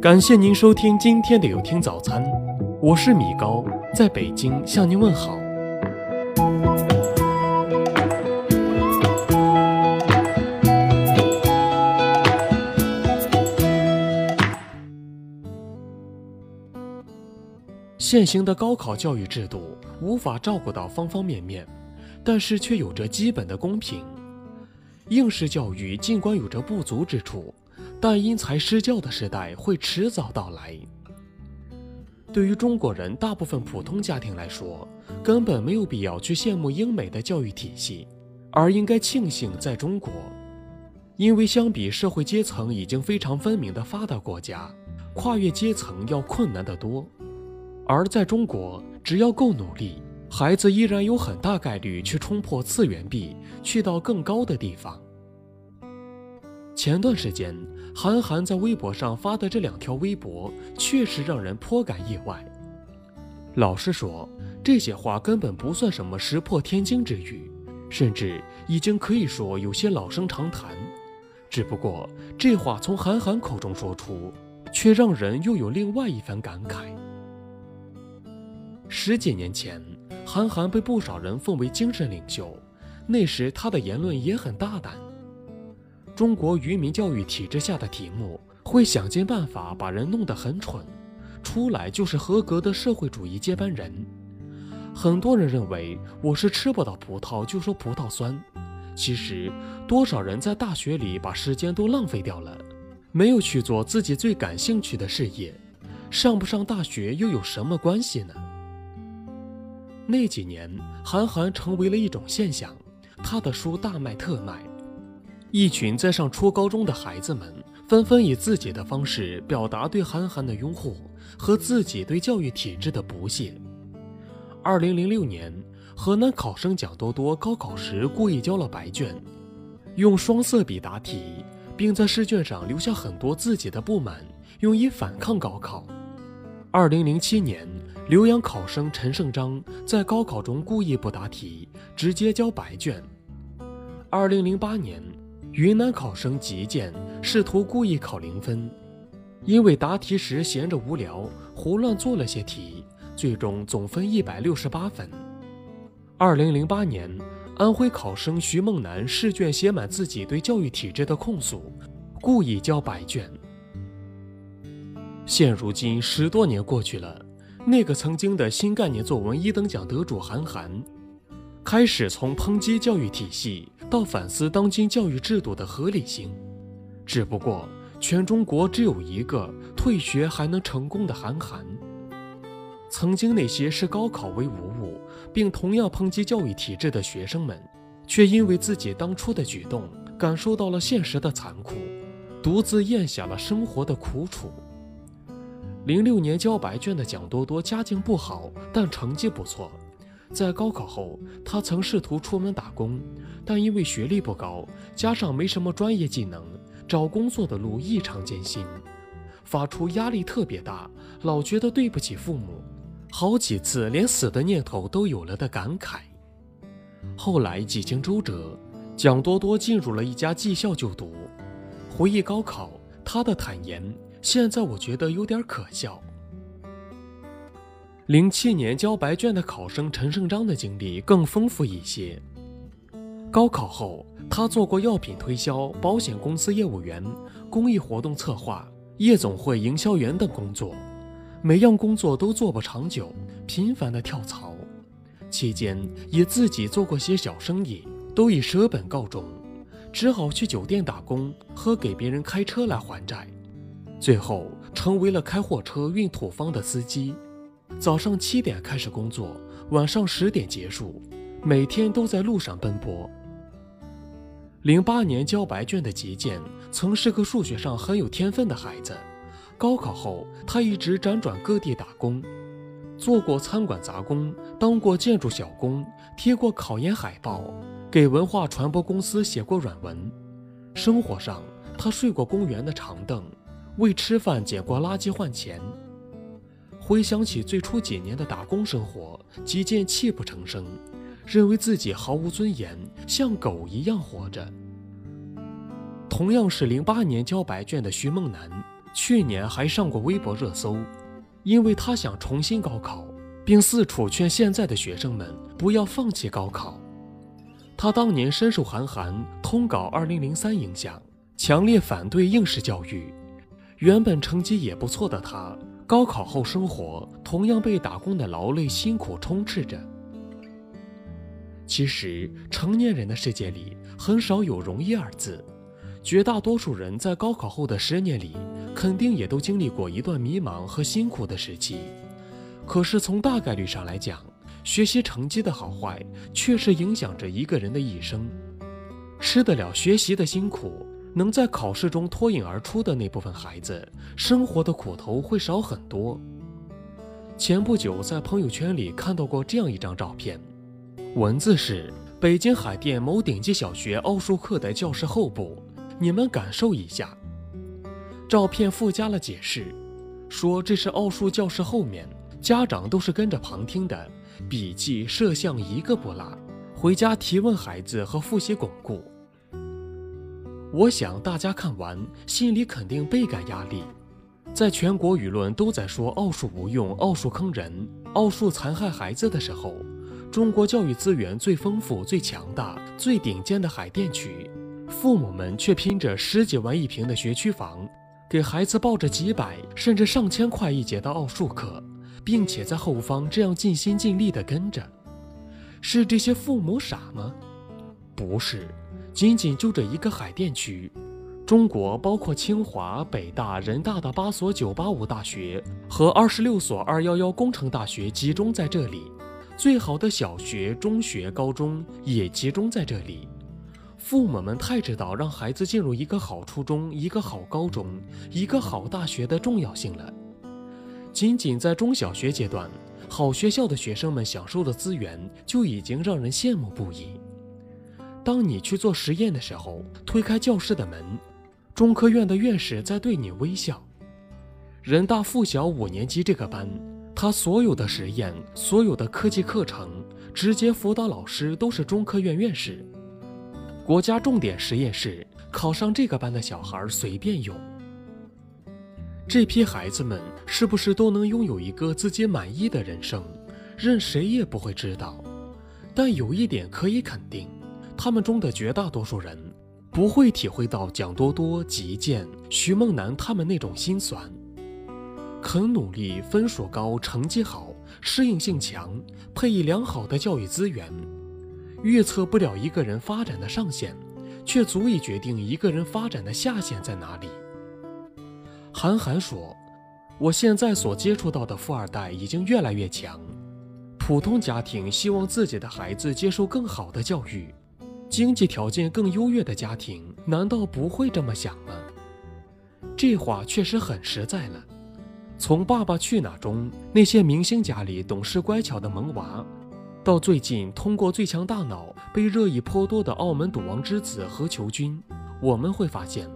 感谢您收听今天的有听早餐，我是米高，在北京向您问好。现行的高考教育制度无法照顾到方方面面，但是却有着基本的公平。应试教育尽管有着不足之处。但因材施教的时代会迟早到来。对于中国人大部分普通家庭来说，根本没有必要去羡慕英美的教育体系，而应该庆幸在中国，因为相比社会阶层已经非常分明的发达国家，跨越阶层要困难得多。而在中国，只要够努力，孩子依然有很大概率去冲破次元壁，去到更高的地方。前段时间，韩寒在微博上发的这两条微博，确实让人颇感意外。老实说，这些话根本不算什么石破天惊之语，甚至已经可以说有些老生常谈。只不过，这话从韩寒口中说出，却让人又有另外一番感慨。十几年前，韩寒被不少人奉为精神领袖，那时他的言论也很大胆。中国愚民教育体制下的题目会想尽办法把人弄得很蠢，出来就是合格的社会主义接班人。很多人认为我是吃不到葡萄就说葡萄酸，其实多少人在大学里把时间都浪费掉了，没有去做自己最感兴趣的事业，上不上大学又有什么关系呢？那几年，韩寒成为了一种现象，他的书大卖特卖。一群在上初高中的孩子们纷纷以自己的方式表达对韩寒的拥护和自己对教育体制的不屑。二零零六年，河南考生蒋多多高考时故意交了白卷，用双色笔答题，并在试卷上留下很多自己的不满，用以反抗高考。二零零七年，浏阳考生陈胜章在高考中故意不答题，直接交白卷。二零零八年。云南考生吉建试图故意考零分，因为答题时闲着无聊，胡乱做了些题，最终总分一百六十八分。二零零八年，安徽考生徐梦楠试卷写满自己对教育体制的控诉，故意交白卷。现如今十多年过去了，那个曾经的新概念作文一等奖得主韩寒。开始从抨击教育体系到反思当今教育制度的合理性，只不过全中国只有一个退学还能成功的韩寒。曾经那些视高考为无物，并同样抨击教育体制的学生们，却因为自己当初的举动感受到了现实的残酷，独自咽下了生活的苦楚。零六年交白卷的蒋多多家境不好，但成绩不错。在高考后，他曾试图出门打工，但因为学历不高，加上没什么专业技能，找工作的路异常艰辛，发出压力特别大，老觉得对不起父母，好几次连死的念头都有了的感慨。后来几经周折，蒋多多进入了一家技校就读。回忆高考，他的坦言，现在我觉得有点可笑。零七年交白卷的考生陈胜章的经历更丰富一些。高考后，他做过药品推销、保险公司业务员、公益活动策划、夜总会营销员等工作，每样工作都做不长久，频繁的跳槽。期间也自己做过些小生意，都以舍本告终，只好去酒店打工和给别人开车来还债，最后成为了开货车运土方的司机。早上七点开始工作，晚上十点结束，每天都在路上奔波。零八年交白卷的吉建曾是个数学上很有天分的孩子，高考后他一直辗转各地打工，做过餐馆杂工，当过建筑小工，贴过考研海报，给文化传播公司写过软文。生活上，他睡过公园的长凳，为吃饭捡过垃圾换钱。回想起最初几年的打工生活，吉建泣不成声，认为自己毫无尊严，像狗一样活着。同样是零八年交白卷的徐梦楠，去年还上过微博热搜，因为他想重新高考，并四处劝现在的学生们不要放弃高考。他当年深受韩寒通稿2003》影响，强烈反对应试教育。原本成绩也不错的他，高考后生活同样被打工的劳累辛苦充斥着。其实，成年人的世界里很少有容易二字。绝大多数人在高考后的十年里，肯定也都经历过一段迷茫和辛苦的时期。可是从大概率上来讲，学习成绩的好坏确实影响着一个人的一生。吃得了学习的辛苦，能在考试中脱颖而出的那部分孩子，生活的苦头会少很多。前不久在朋友圈里看到过这样一张照片，文字是北京海淀某顶级小学奥数课的教室后部。你们感受一下，照片附加了解释，说这是奥数教室后面，家长都是跟着旁听的，笔记摄像一个不落，回家提问孩子和复习巩固。我想大家看完心里肯定倍感压力，在全国舆论都在说奥数无用、奥数坑人、奥数残害孩子的时候，中国教育资源最丰富、最强大、最顶尖的海淀区。父母们却拼着十几万一平的学区房，给孩子报着几百甚至上千块一节的奥数课，并且在后方这样尽心尽力地跟着。是这些父母傻吗？不是，仅仅就这一个海淀区，中国包括清华、北大、人大的八所985大学和二十六所211工程大学集中在这里，最好的小学、中学、高中也集中在这里。父母们太知道让孩子进入一个好初中、一个好高中、一个好大学的重要性了。仅仅在中小学阶段，好学校的学生们享受的资源就已经让人羡慕不已。当你去做实验的时候，推开教室的门，中科院的院士在对你微笑。人大附小五年级这个班，他所有的实验、所有的科技课程，直接辅导老师都是中科院院士。国家重点实验室考上这个班的小孩随便用。这批孩子们是不是都能拥有一个自己满意的人生，任谁也不会知道。但有一点可以肯定，他们中的绝大多数人不会体会到蒋多多、吉健、徐梦楠他们那种心酸。肯努力、分数高、成绩好、适应性强、配以良好的教育资源。预测不了一个人发展的上限，却足以决定一个人发展的下限在哪里。韩寒说：“我现在所接触到的富二代已经越来越强，普通家庭希望自己的孩子接受更好的教育，经济条件更优越的家庭难道不会这么想吗？”这话确实很实在了。从《爸爸去哪儿》中那些明星家里懂事乖巧的萌娃。到最近，通过《最强大脑》被热议颇多的澳门赌王之子何球君，我们会发现，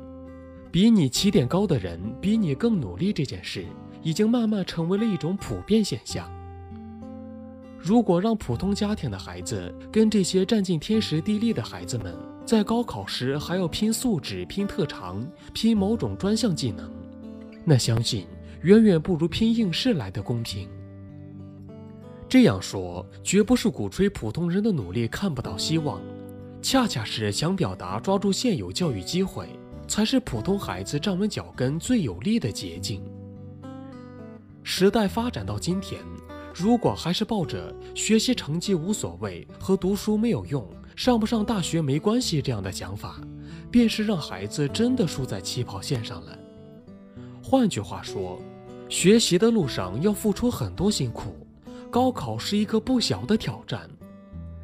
比你起点高的人比你更努力这件事，已经慢慢成为了一种普遍现象。如果让普通家庭的孩子跟这些占尽天时地利的孩子们在高考时还要拼素质、拼特长、拼某种专项技能，那相信远远不如拼应试来的公平。这样说绝不是鼓吹普通人的努力看不到希望，恰恰是想表达抓住现有教育机会才是普通孩子站稳脚跟最有力的捷径。时代发展到今天，如果还是抱着学习成绩无所谓和读书没有用、上不上大学没关系这样的想法，便是让孩子真的输在起跑线上了。换句话说，学习的路上要付出很多辛苦。高考是一个不小的挑战，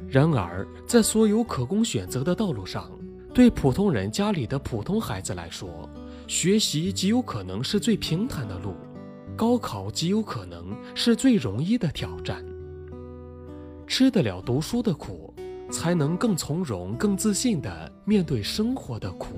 然而在所有可供选择的道路上，对普通人家里的普通孩子来说，学习极有可能是最平坦的路，高考极有可能是最容易的挑战。吃得了读书的苦，才能更从容、更自信地面对生活的苦。